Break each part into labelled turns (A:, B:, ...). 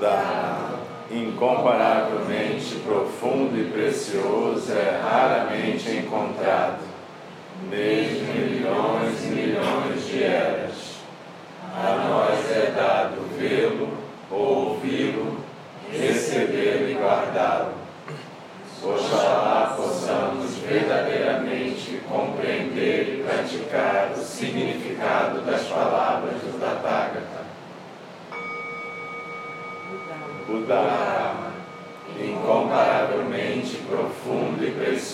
A: O Dharma, incomparavelmente profundo e precioso, é raramente encontrado, mesmo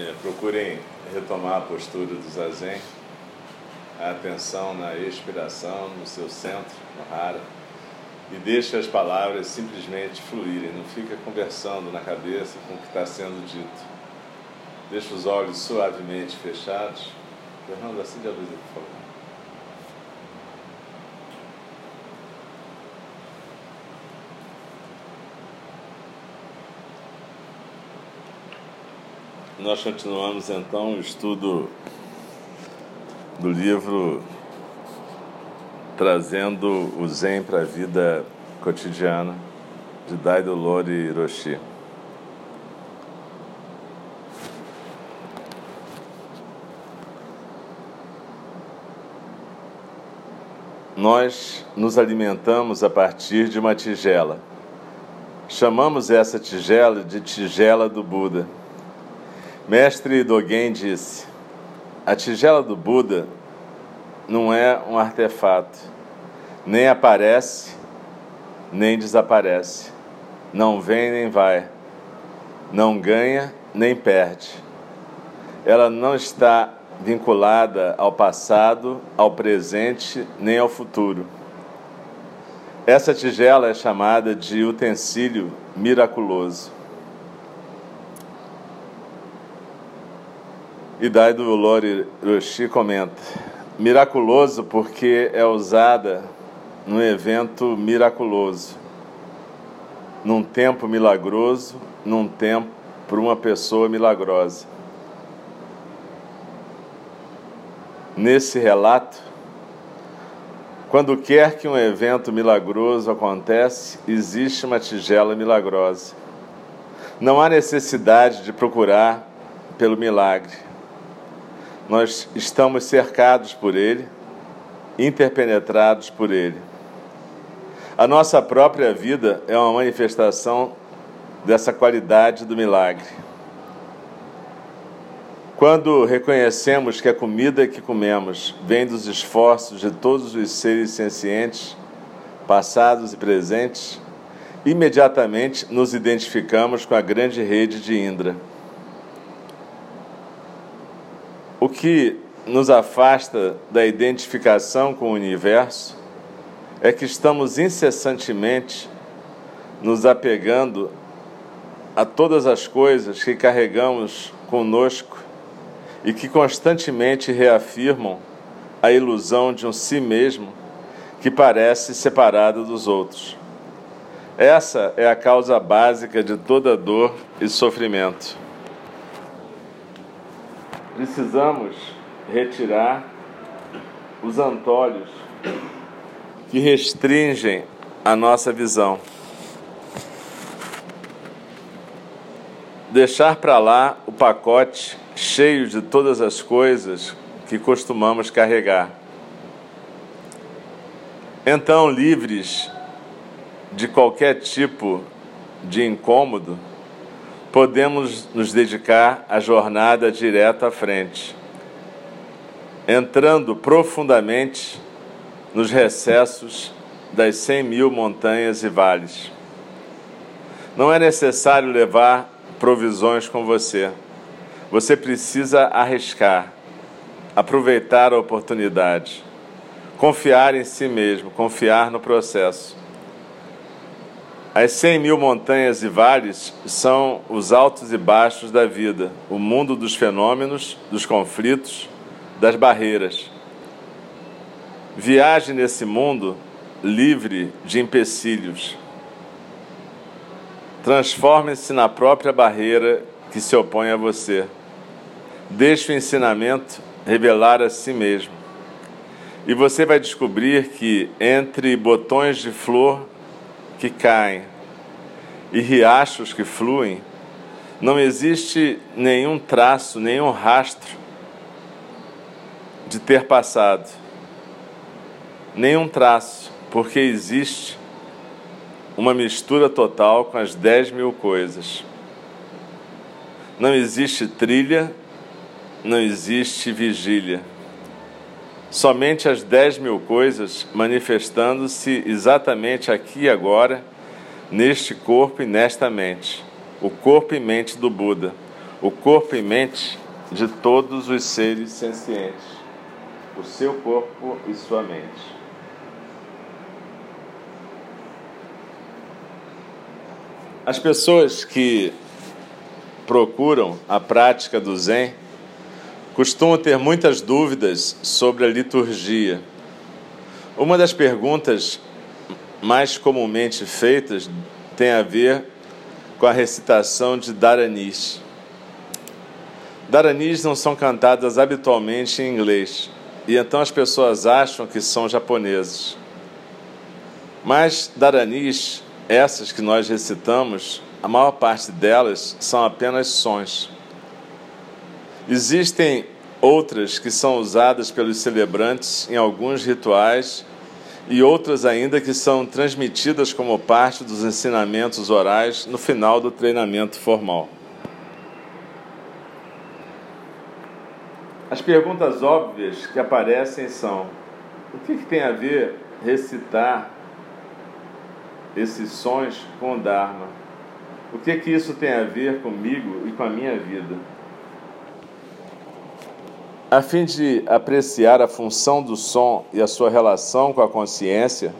A: É, procurem retomar a postura do zazen, a atenção na expiração, no seu centro, no hara, e deixe as palavras simplesmente fluírem, não fica conversando na cabeça com o que está sendo dito. Deixe os olhos suavemente fechados. Fernando, acende a luz aqui, por favor. Nós continuamos então o estudo do livro Trazendo o Zen para a Vida Cotidiana, de Daido Lori Hiroshi. Nós nos alimentamos a partir de uma tigela. Chamamos essa tigela de tigela do Buda Mestre Dogen disse: A tigela do Buda não é um artefato, nem aparece, nem desaparece, não vem nem vai, não ganha nem perde. Ela não está vinculada ao passado, ao presente, nem ao futuro. Essa tigela é chamada de utensílio miraculoso. Idai do Lori Roshi comenta: miraculoso porque é usada num evento miraculoso, num tempo milagroso, num tempo para uma pessoa milagrosa. Nesse relato, quando quer que um evento milagroso acontece, existe uma tigela milagrosa. Não há necessidade de procurar pelo milagre nós estamos cercados por Ele, interpenetrados por Ele. A nossa própria vida é uma manifestação dessa qualidade do milagre. Quando reconhecemos que a comida que comemos vem dos esforços de todos os seres sencientes, passados e presentes, imediatamente nos identificamos com a grande rede de Indra. O que nos afasta da identificação com o universo é que estamos incessantemente nos apegando a todas as coisas que carregamos conosco e que constantemente reafirmam a ilusão de um si mesmo que parece separado dos outros. Essa é a causa básica de toda dor e sofrimento precisamos retirar os antolhos que restringem a nossa visão. Deixar para lá o pacote cheio de todas as coisas que costumamos carregar. Então, livres de qualquer tipo de incômodo, podemos nos dedicar à jornada direto à frente, entrando profundamente nos recessos das cem mil montanhas e vales. Não é necessário levar provisões com você. Você precisa arriscar, aproveitar a oportunidade, confiar em si mesmo, confiar no processo. As cem mil montanhas e vales são os altos e baixos da vida, o mundo dos fenômenos, dos conflitos, das barreiras. Viaje nesse mundo livre de empecilhos. Transforme-se na própria barreira que se opõe a você. Deixe o ensinamento revelar a si mesmo. E você vai descobrir que entre botões de flor que caem e riachos que fluem, não existe nenhum traço, nenhum rastro de ter passado. Nenhum traço, porque existe uma mistura total com as dez mil coisas. Não existe trilha, não existe vigília. Somente as dez mil coisas manifestando-se exatamente aqui e agora, neste corpo e nesta mente. O corpo e mente do Buda. O corpo e mente de todos os seres sencientes. O seu corpo e sua mente. As pessoas que procuram a prática do Zen costumam ter muitas dúvidas sobre a liturgia. Uma das perguntas mais comumente feitas tem a ver com a recitação de Dharanis. Dharanis não são cantadas habitualmente em inglês, e então as pessoas acham que são japoneses. Mas Dharanis essas que nós recitamos, a maior parte delas são apenas sons. Existem outras que são usadas pelos celebrantes em alguns rituais e outras ainda que são transmitidas como parte dos ensinamentos orais no final do treinamento formal. As perguntas óbvias que aparecem são: o que, que tem a ver recitar esses sons com o Dharma. O que que isso tem a ver comigo e com a minha vida? A fim de apreciar a função do som e a sua relação com a consciência,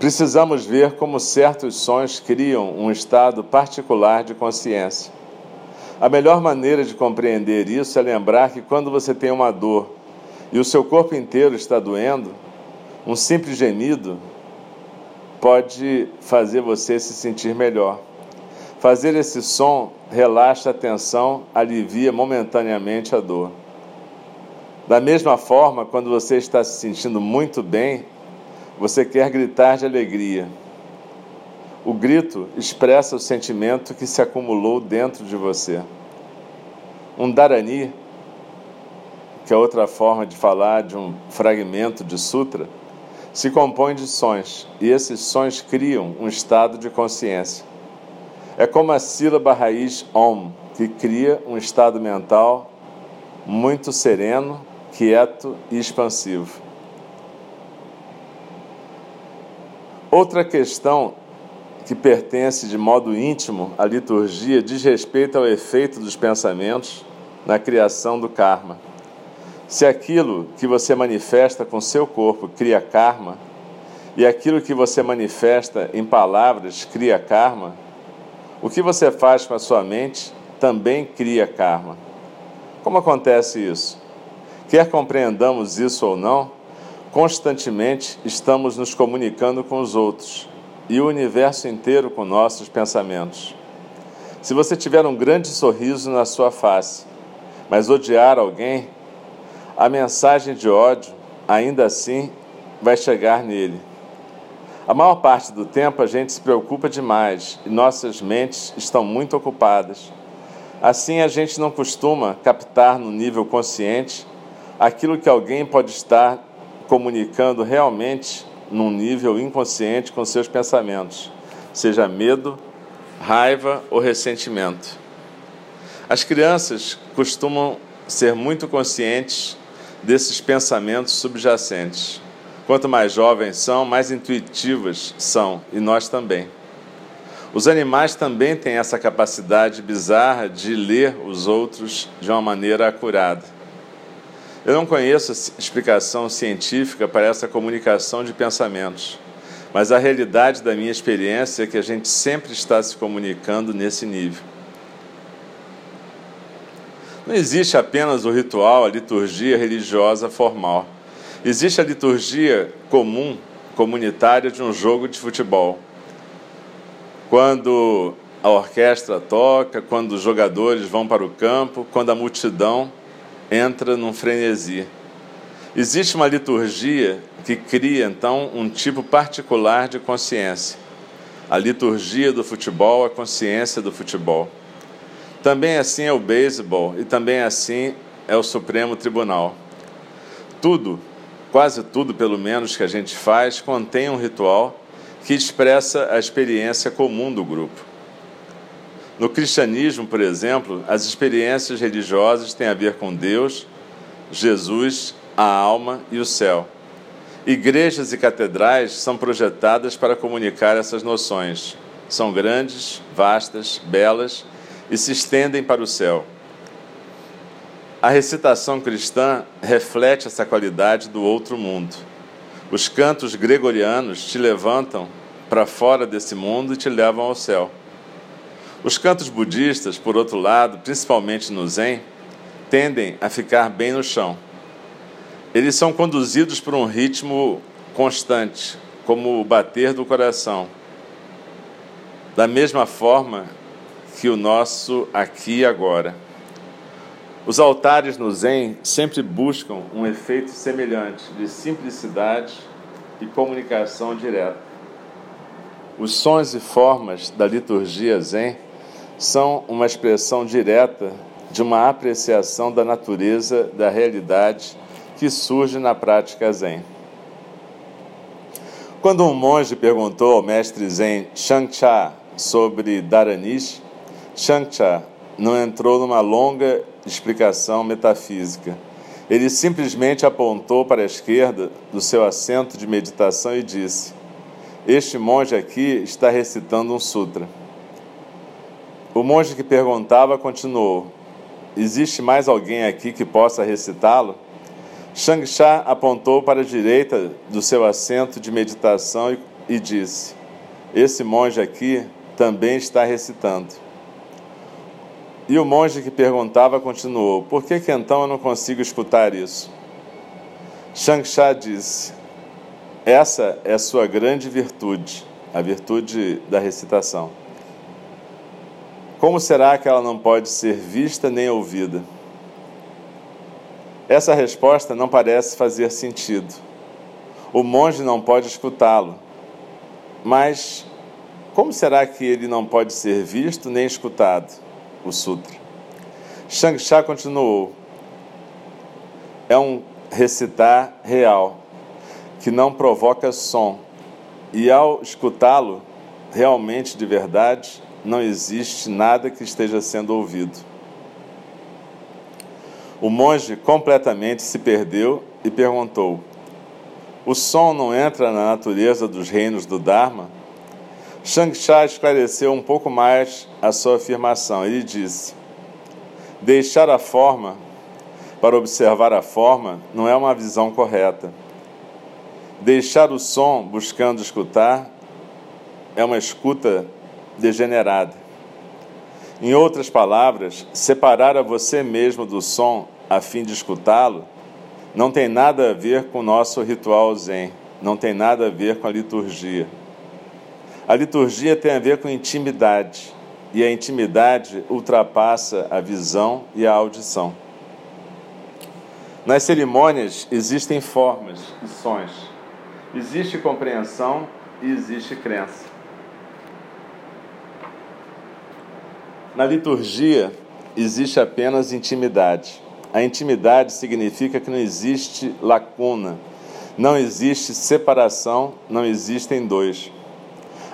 A: precisamos ver como certos sons criam um estado particular de consciência. A melhor maneira de compreender isso é lembrar que quando você tem uma dor e o seu corpo inteiro está doendo, um simples gemido pode fazer você se sentir melhor. Fazer esse som relaxa a tensão, alivia momentaneamente a dor. Da mesma forma, quando você está se sentindo muito bem, você quer gritar de alegria. O grito expressa o sentimento que se acumulou dentro de você. Um Dharani, que é outra forma de falar de um fragmento de sutra, se compõe de sons, e esses sons criam um estado de consciência. É como a sílaba raiz Om, que cria um estado mental muito sereno, quieto e expansivo. Outra questão que pertence de modo íntimo à liturgia diz respeito ao efeito dos pensamentos na criação do karma. Se aquilo que você manifesta com seu corpo cria karma, e aquilo que você manifesta em palavras cria karma, o que você faz com a sua mente também cria karma. Como acontece isso? Quer compreendamos isso ou não, constantemente estamos nos comunicando com os outros e o universo inteiro com nossos pensamentos. Se você tiver um grande sorriso na sua face, mas odiar alguém, a mensagem de ódio, ainda assim, vai chegar nele. A maior parte do tempo a gente se preocupa demais e nossas mentes estão muito ocupadas. Assim, a gente não costuma captar no nível consciente aquilo que alguém pode estar comunicando realmente num nível inconsciente com seus pensamentos, seja medo, raiva ou ressentimento. As crianças costumam ser muito conscientes desses pensamentos subjacentes. Quanto mais jovens são, mais intuitivas são, e nós também. Os animais também têm essa capacidade bizarra de ler os outros de uma maneira acurada. Eu não conheço explicação científica para essa comunicação de pensamentos, mas a realidade da minha experiência é que a gente sempre está se comunicando nesse nível. Não existe apenas o ritual, a liturgia religiosa formal. Existe a liturgia comum, comunitária de um jogo de futebol. Quando a orquestra toca, quando os jogadores vão para o campo, quando a multidão entra num frenesi. Existe uma liturgia que cria então um tipo particular de consciência. A liturgia do futebol, a consciência do futebol. Também assim é o beisebol e também assim é o Supremo Tribunal. Tudo, quase tudo pelo menos que a gente faz, contém um ritual que expressa a experiência comum do grupo. No cristianismo, por exemplo, as experiências religiosas têm a ver com Deus, Jesus, a alma e o céu. Igrejas e catedrais são projetadas para comunicar essas noções. São grandes, vastas, belas e se estendem para o céu. A recitação cristã reflete essa qualidade do outro mundo. Os cantos gregorianos te levantam para fora desse mundo e te levam ao céu. Os cantos budistas, por outro lado, principalmente no Zen, tendem a ficar bem no chão. Eles são conduzidos por um ritmo constante, como o bater do coração. Da mesma forma que o nosso aqui e agora. Os altares no Zen sempre buscam um efeito semelhante de simplicidade e comunicação direta. Os sons e formas da liturgia Zen são uma expressão direta de uma apreciação da natureza da realidade que surge na prática Zen. Quando um monge perguntou ao mestre Zen Shangcha sobre Dharanish, Shangcha não entrou numa longa explicação metafísica. Ele simplesmente apontou para a esquerda do seu assento de meditação e disse: Este monge aqui está recitando um sutra. O monge que perguntava continuou: Existe mais alguém aqui que possa recitá-lo? Shangcha apontou para a direita do seu assento de meditação e, e disse: Esse monge aqui também está recitando. E o monge que perguntava continuou: Por que, que então eu não consigo escutar isso? Shangsha disse: Essa é sua grande virtude, a virtude da recitação. Como será que ela não pode ser vista nem ouvida? Essa resposta não parece fazer sentido. O monge não pode escutá-lo. Mas como será que ele não pode ser visto nem escutado? o sutra. Shangsha continuou: é um recitar real, que não provoca som, e ao escutá-lo, realmente de verdade, não existe nada que esteja sendo ouvido. O monge completamente se perdeu e perguntou: O som não entra na natureza dos reinos do Dharma? Shangsha esclareceu um pouco mais a sua afirmação. Ele disse: Deixar a forma para observar a forma não é uma visão correta. Deixar o som buscando escutar é uma escuta degenerada. Em outras palavras, separar a você mesmo do som a fim de escutá-lo não tem nada a ver com o nosso ritual zen, não tem nada a ver com a liturgia. A liturgia tem a ver com intimidade, e a intimidade ultrapassa a visão e a audição. Nas cerimônias existem formas e sons, existe compreensão e existe crença. Na liturgia existe apenas intimidade. A intimidade significa que não existe lacuna, Não existe separação, não existem dois.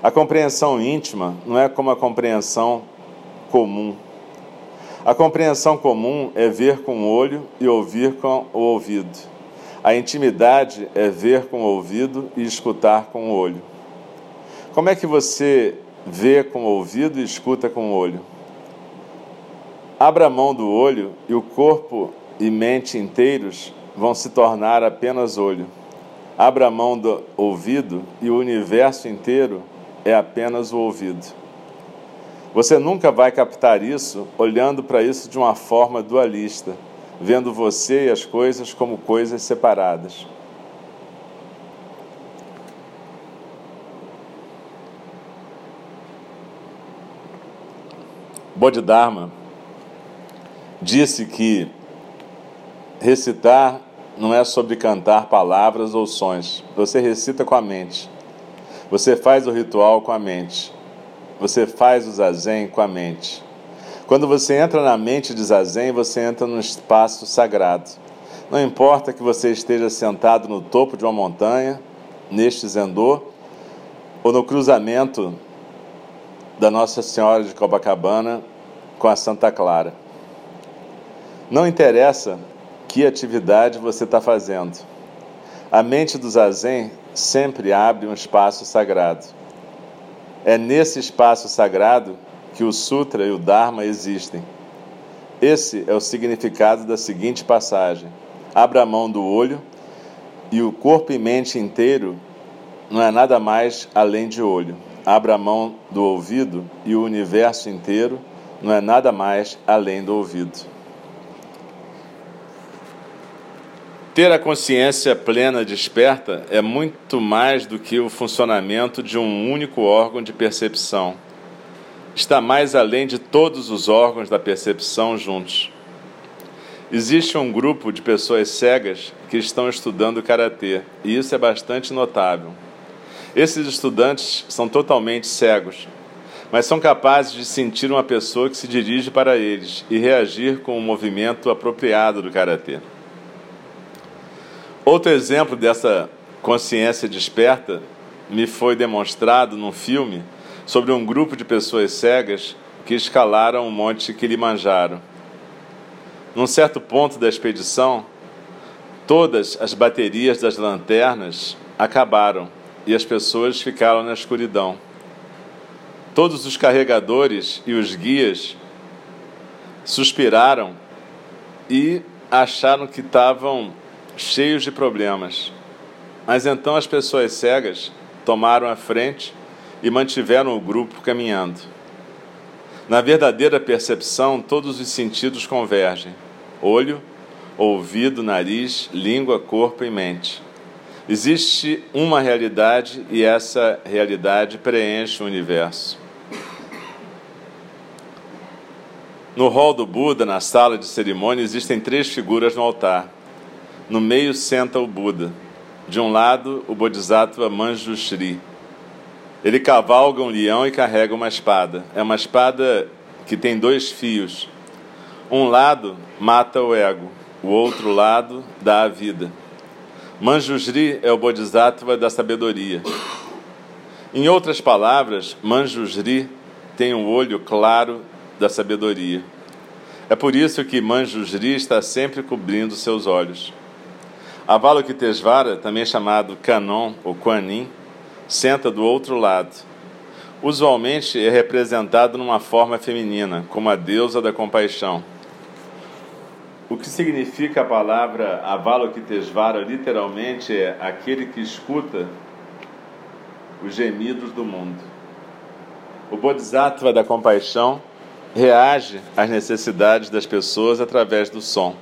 A: A compreensão íntima não é como a compreensão comum. A compreensão comum é ver com o olho e ouvir com o ouvido. A intimidade é ver com o ouvido e escutar com o olho. Como é que você vê com o ouvido e escuta com o olho? Abra a mão do olho e o corpo e mente inteiros vão se tornar apenas olho. Abra a mão do ouvido e o universo inteiro é apenas o ouvido. Você nunca vai captar isso olhando para isso de uma forma dualista, vendo você e as coisas como coisas separadas. Bodhidharma disse que recitar não é sobre cantar palavras ou sons. Você recita com a mente. Você faz o ritual com a mente. Você faz o zazen com a mente. Quando você entra na mente de zazen, você entra num espaço sagrado. Não importa que você esteja sentado no topo de uma montanha, neste zendô, ou no cruzamento da Nossa Senhora de Copacabana com a Santa Clara. Não interessa que atividade você está fazendo. A mente do zazen sempre abre um espaço sagrado. É nesse espaço sagrado que o Sutra e o Dharma existem. Esse é o significado da seguinte passagem: abra a mão do olho e o corpo e mente inteiro não é nada mais além de olho. Abra a mão do ouvido e o universo inteiro não é nada mais além do ouvido. Ter a consciência plena desperta é muito mais do que o funcionamento de um único órgão de percepção. Está mais além de todos os órgãos da percepção juntos. Existe um grupo de pessoas cegas que estão estudando karatê, e isso é bastante notável. Esses estudantes são totalmente cegos, mas são capazes de sentir uma pessoa que se dirige para eles e reagir com o movimento apropriado do karatê. Outro exemplo dessa consciência desperta me foi demonstrado num filme sobre um grupo de pessoas cegas que escalaram o monte Kilimanjaro. Num certo ponto da expedição, todas as baterias das lanternas acabaram e as pessoas ficaram na escuridão. Todos os carregadores e os guias suspiraram e acharam que estavam cheios de problemas. Mas então as pessoas cegas tomaram a frente e mantiveram o grupo caminhando. Na verdadeira percepção, todos os sentidos convergem: olho, ouvido, nariz, língua, corpo e mente. Existe uma realidade e essa realidade preenche o universo. No hall do Buda, na sala de cerimônia, existem três figuras no altar. No meio senta o Buda. De um lado, o Bodhisattva Manjushri. Ele cavalga um leão e carrega uma espada. É uma espada que tem dois fios. Um lado mata o ego, o outro lado dá a vida. Manjushri é o Bodhisattva da sabedoria. Em outras palavras, Manjushri tem um olho claro da sabedoria. É por isso que Manjushri está sempre cobrindo seus olhos. Avalokitesvara, também chamado Kanon ou Quanin, senta do outro lado. Usualmente é representado numa forma feminina, como a deusa da compaixão. O que significa a palavra Avalokitesvara literalmente é aquele que escuta os gemidos do mundo. O Bodhisattva da compaixão reage às necessidades das pessoas através do som.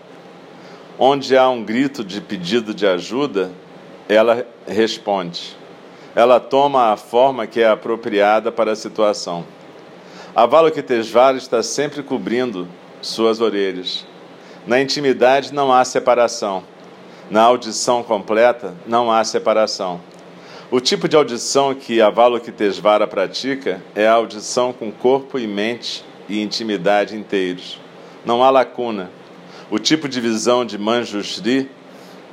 A: Onde há um grito de pedido de ajuda, ela responde. Ela toma a forma que é apropriada para a situação. Avalokitesvara está sempre cobrindo suas orelhas. Na intimidade não há separação. Na audição completa não há separação. O tipo de audição que Avalokitesvara pratica é a audição com corpo e mente e intimidade inteiros. Não há lacuna. O tipo de visão de Manjushri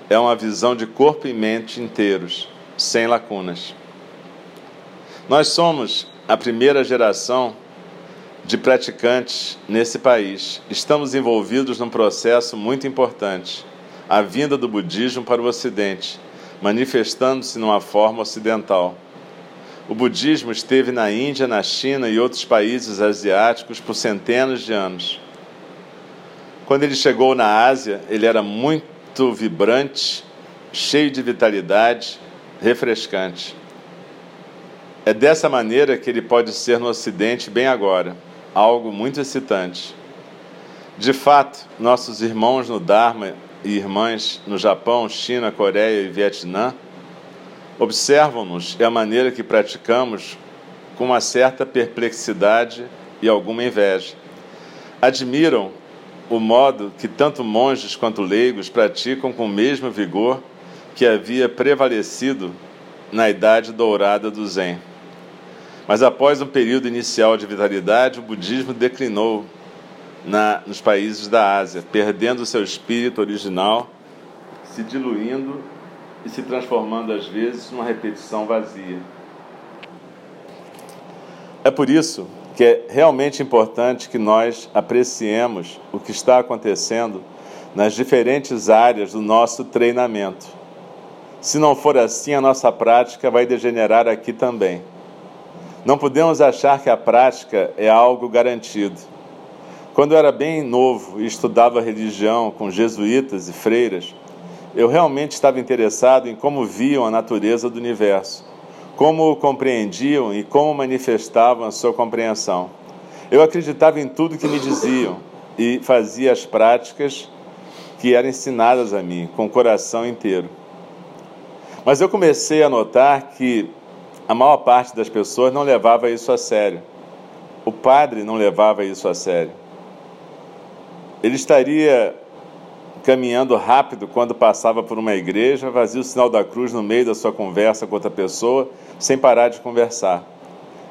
A: é uma visão de corpo e mente inteiros, sem lacunas. Nós somos a primeira geração de praticantes nesse país. Estamos envolvidos num processo muito importante, a vinda do budismo para o Ocidente, manifestando-se numa forma ocidental. O budismo esteve na Índia, na China e outros países asiáticos por centenas de anos. Quando ele chegou na Ásia, ele era muito vibrante, cheio de vitalidade, refrescante. É dessa maneira que ele pode ser no Ocidente bem agora, algo muito excitante. De fato, nossos irmãos no Dharma e irmãs no Japão, China, Coreia e Vietnã observam-nos e a maneira que praticamos com uma certa perplexidade e alguma inveja. Admiram o modo que tanto monges quanto leigos praticam com o mesmo vigor que havia prevalecido na idade dourada do Zen. Mas após um período inicial de vitalidade, o budismo declinou na, nos países da Ásia, perdendo seu espírito original, se diluindo e se transformando às vezes numa repetição vazia. É por isso que é realmente importante que nós apreciemos que está acontecendo nas diferentes áreas do nosso treinamento. Se não for assim, a nossa prática vai degenerar aqui também. Não podemos achar que a prática é algo garantido. Quando eu era bem novo e estudava religião com jesuítas e freiras, eu realmente estava interessado em como viam a natureza do universo, como o compreendiam e como manifestavam a sua compreensão. Eu acreditava em tudo que me diziam e fazia as práticas que eram ensinadas a mim, com o coração inteiro. Mas eu comecei a notar que a maior parte das pessoas não levava isso a sério. O padre não levava isso a sério. Ele estaria caminhando rápido quando passava por uma igreja, fazia o sinal da cruz no meio da sua conversa com outra pessoa, sem parar de conversar.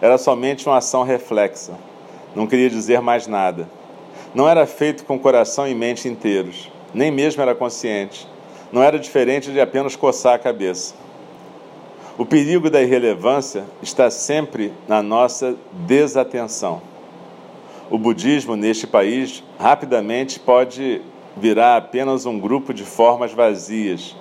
A: Era somente uma ação reflexa. Não queria dizer mais nada. Não era feito com coração e mente inteiros, nem mesmo era consciente. Não era diferente de apenas coçar a cabeça. O perigo da irrelevância está sempre na nossa desatenção. O budismo neste país rapidamente pode virar apenas um grupo de formas vazias,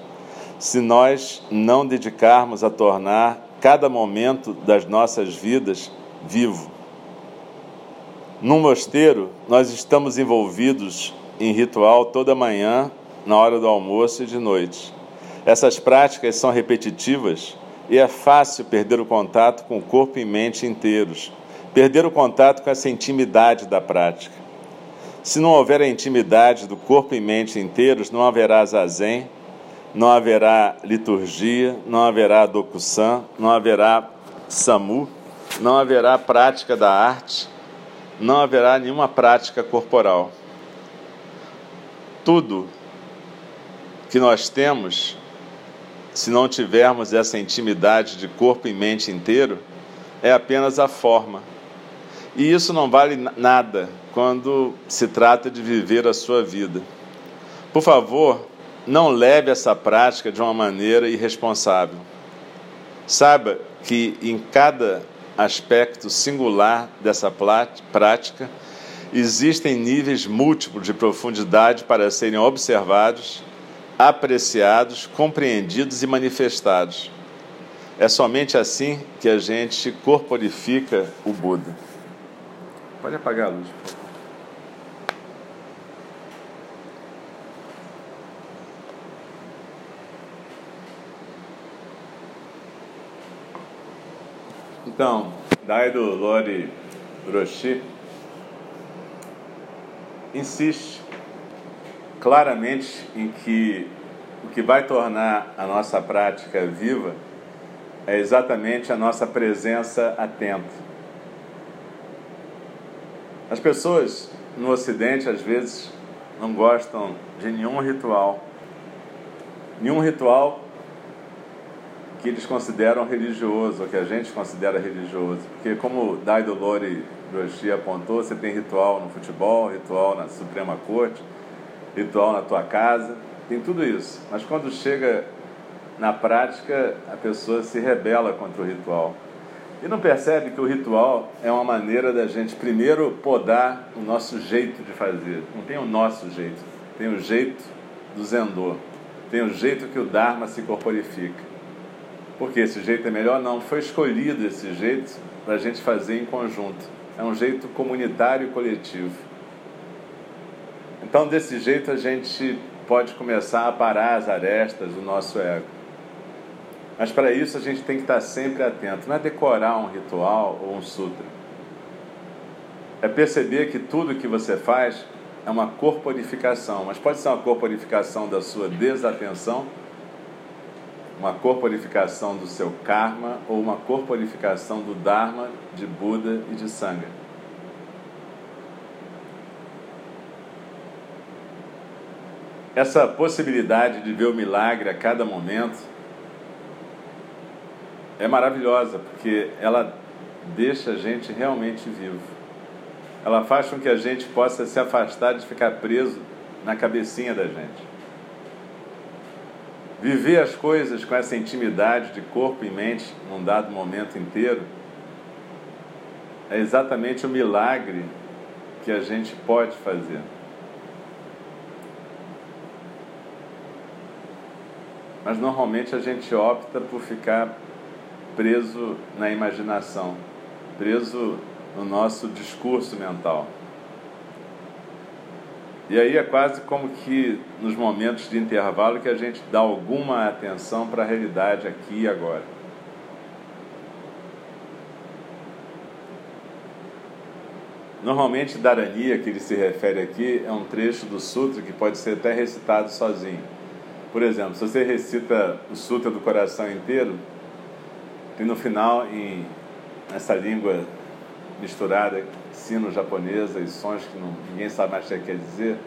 A: se nós não dedicarmos a tornar cada momento das nossas vidas vivo. No mosteiro, nós estamos envolvidos em ritual toda manhã, na hora do almoço e de noite. Essas práticas são repetitivas e é fácil perder o contato com o corpo e mente inteiros, perder o contato com essa intimidade da prática. Se não houver a intimidade do corpo e mente inteiros, não haverá zazen, não haverá liturgia, não haverá dokusan, não haverá samu, não haverá prática da arte, não haverá nenhuma prática corporal. Tudo que nós temos se não tivermos essa intimidade de corpo e mente inteiro, é apenas a forma. E isso não vale nada quando se trata de viver a sua vida. Por favor, não leve essa prática de uma maneira irresponsável. Saiba que em cada aspecto singular dessa prática existem níveis múltiplos de profundidade para serem observados apreciados, compreendidos e manifestados. É somente assim que a gente corporifica o Buda. Pode apagar a luz, Então, Daido Lori Roshi insiste claramente em que o que vai tornar a nossa prática viva é exatamente a nossa presença atenta. As pessoas no Ocidente, às vezes, não gostam de nenhum ritual. Nenhum ritual que eles consideram religioso, ou que a gente considera religioso. Porque, como Daido Lori Roshi apontou, você tem ritual no futebol, ritual na Suprema Corte, ritual na tua casa, tem tudo isso. Mas quando chega na prática, a pessoa se rebela contra o ritual. E não percebe que o ritual é uma maneira da gente primeiro podar o nosso jeito de fazer. Não tem o nosso jeito, tem o jeito do Zendô, tem o jeito que o Dharma se corporifica. Porque esse jeito é melhor? Não, foi escolhido esse jeito para a gente fazer em conjunto. É um jeito comunitário e coletivo. Então, desse jeito, a gente pode começar a parar as arestas do nosso ego. Mas para isso a gente tem que estar sempre atento. Não é decorar um ritual ou um sutra. É perceber que tudo que você faz é uma corporificação, mas pode ser uma corporificação da sua desatenção, uma corporificação do seu karma ou uma corporificação do dharma de Buda e de Sangha. Essa possibilidade de ver o milagre a cada momento é maravilhosa, porque ela deixa a gente realmente vivo. Ela faz com que a gente possa se afastar de ficar preso na cabecinha da gente. Viver as coisas com essa intimidade de corpo e mente num dado momento inteiro é exatamente o milagre que a gente pode fazer. Mas normalmente a gente opta por ficar preso na imaginação, preso no nosso discurso mental. E aí é quase como que nos momentos de intervalo que a gente dá alguma atenção para a realidade aqui e agora. Normalmente, Dharaniya, que ele se refere aqui, é um trecho do sutra que pode ser até recitado sozinho. Por exemplo, se você recita o Sutra do Coração inteiro, e no final, em essa língua misturada, sino-japonesa e sons que não, ninguém sabe mais o que quer dizer,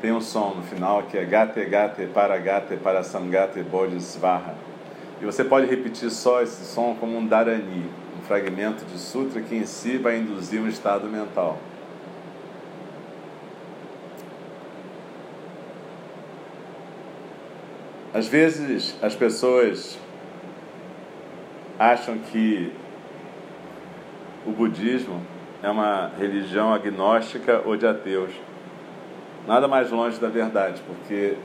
A: tem um som no final que é gate gate para gate para sangate bodhisvaha. E você pode repetir só esse som como um dharani, um fragmento de sutra que em si vai induzir um estado mental. Às vezes as pessoas acham que o budismo é uma religião agnóstica ou de ateus. Nada mais longe da verdade, porque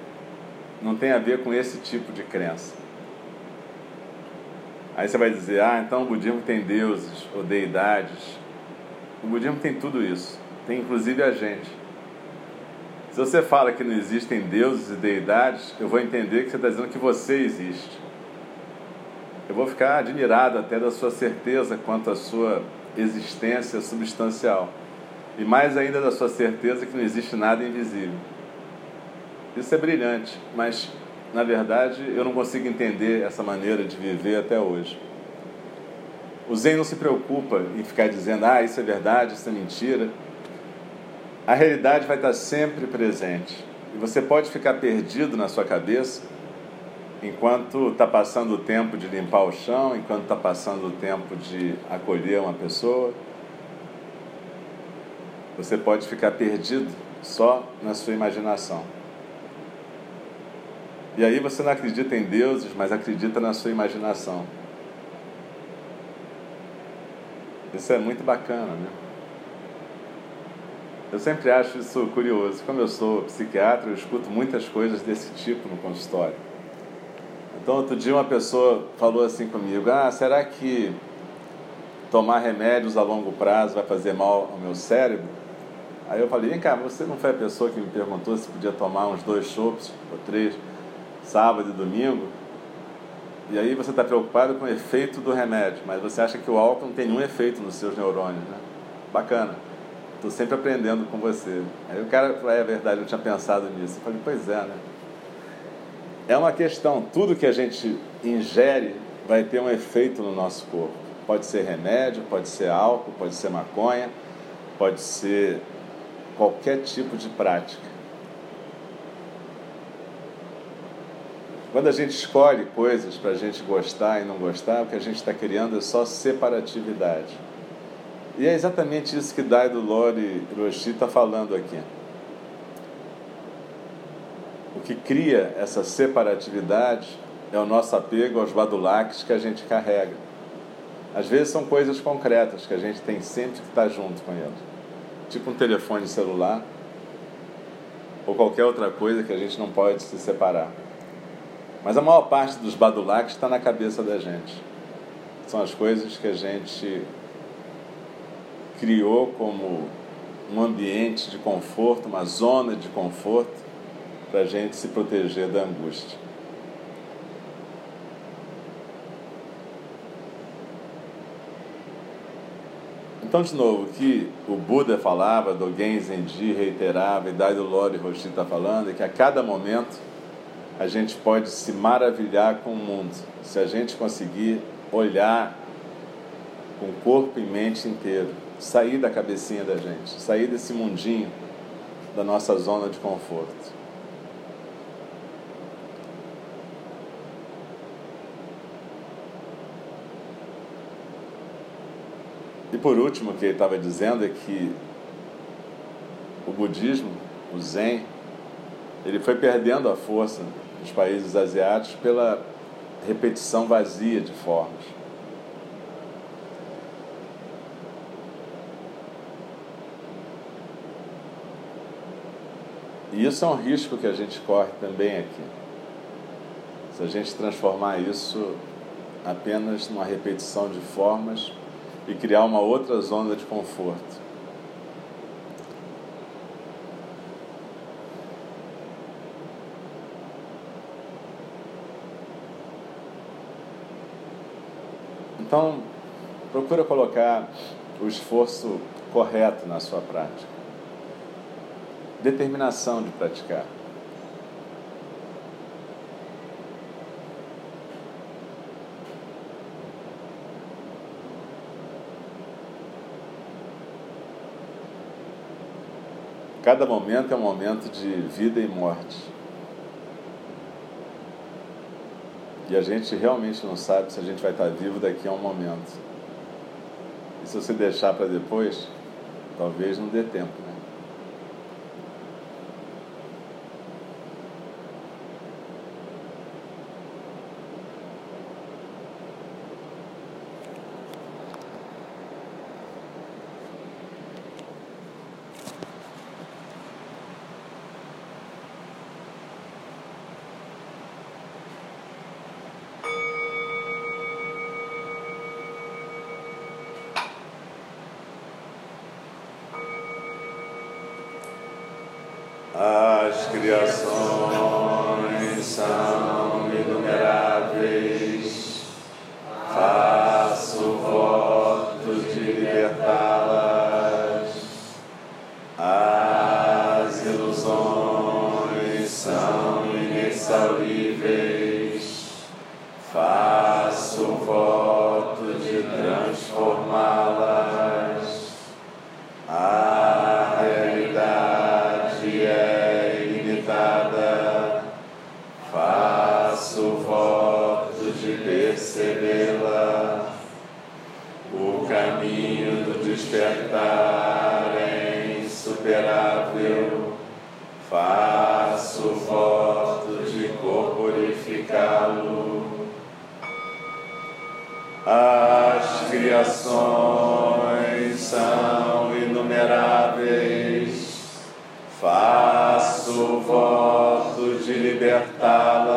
A: não tem a ver com esse tipo de crença. Aí você vai dizer, ah, então o budismo tem deuses ou deidades. O budismo tem tudo isso, tem inclusive a gente. Se você fala que não existem deuses e deidades, eu vou entender que você está dizendo que você existe. Eu vou ficar admirado até da sua certeza quanto à sua existência substancial. E mais ainda da sua certeza que não existe nada invisível. Isso é brilhante, mas na verdade eu não consigo entender essa maneira de viver até hoje. O Zen não se preocupa em ficar dizendo, ah, isso é verdade, isso é mentira. A realidade vai estar sempre presente. E você pode ficar perdido na sua cabeça enquanto está passando o tempo de limpar o chão, enquanto está passando o tempo de acolher uma pessoa, você pode ficar perdido só na sua imaginação. E aí você não acredita em deuses, mas acredita na sua imaginação. Isso é muito bacana, né? Eu sempre acho isso curioso. Como eu sou psiquiatra, eu escuto muitas coisas desse tipo no consultório. Então, outro dia uma pessoa falou assim comigo: Ah, será que tomar remédios a longo prazo vai fazer mal ao meu cérebro? Aí eu falei: Vem cá, você não foi a pessoa que me perguntou se podia tomar uns dois chopps ou três, sábado e domingo? E aí você está preocupado com o efeito do remédio, mas você acha que o álcool não tem nenhum efeito nos seus neurônios, né? Bacana. Estou sempre aprendendo com você. Aí o cara falou: É verdade, eu tinha pensado nisso. Eu falei: Pois é, né? É uma questão, tudo que a gente ingere vai ter um efeito no nosso corpo. Pode ser remédio, pode ser álcool, pode ser maconha, pode ser qualquer tipo de prática. Quando a gente escolhe coisas para a gente gostar e não gostar, o que a gente está criando é só separatividade. E é exatamente isso que Daido Lori Roshi está falando aqui. Que cria essa separatividade é o nosso apego aos badulaques que a gente carrega. Às vezes são coisas concretas que a gente tem sempre que estar junto com eles. Tipo um telefone celular ou qualquer outra coisa que a gente não pode se separar. Mas a maior parte dos badulaques está na cabeça da gente. São as coisas que a gente criou como um ambiente de conforto, uma zona de conforto, para a gente se proteger da angústia. Então, de novo, o que o Buda falava, Dogen Zenji reiterava, e Daido Lori Roshi está falando, é que a cada momento a gente pode se maravilhar com o mundo, se a gente conseguir olhar com corpo e mente inteiro, sair da cabecinha da gente, sair desse mundinho da nossa zona de conforto. E por último, o que ele estava dizendo é que o budismo, o Zen, ele foi perdendo a força nos países asiáticos pela repetição vazia de formas. E isso é um risco que a gente corre também aqui. Se a gente transformar isso apenas numa repetição de formas e criar uma outra zona de conforto. Então, procura colocar o esforço correto na sua prática. Determinação de praticar. Cada momento é um momento de vida e morte. E a gente realmente não sabe se a gente vai estar vivo daqui a um momento. E se você deixar para depois, talvez não dê tempo. As voto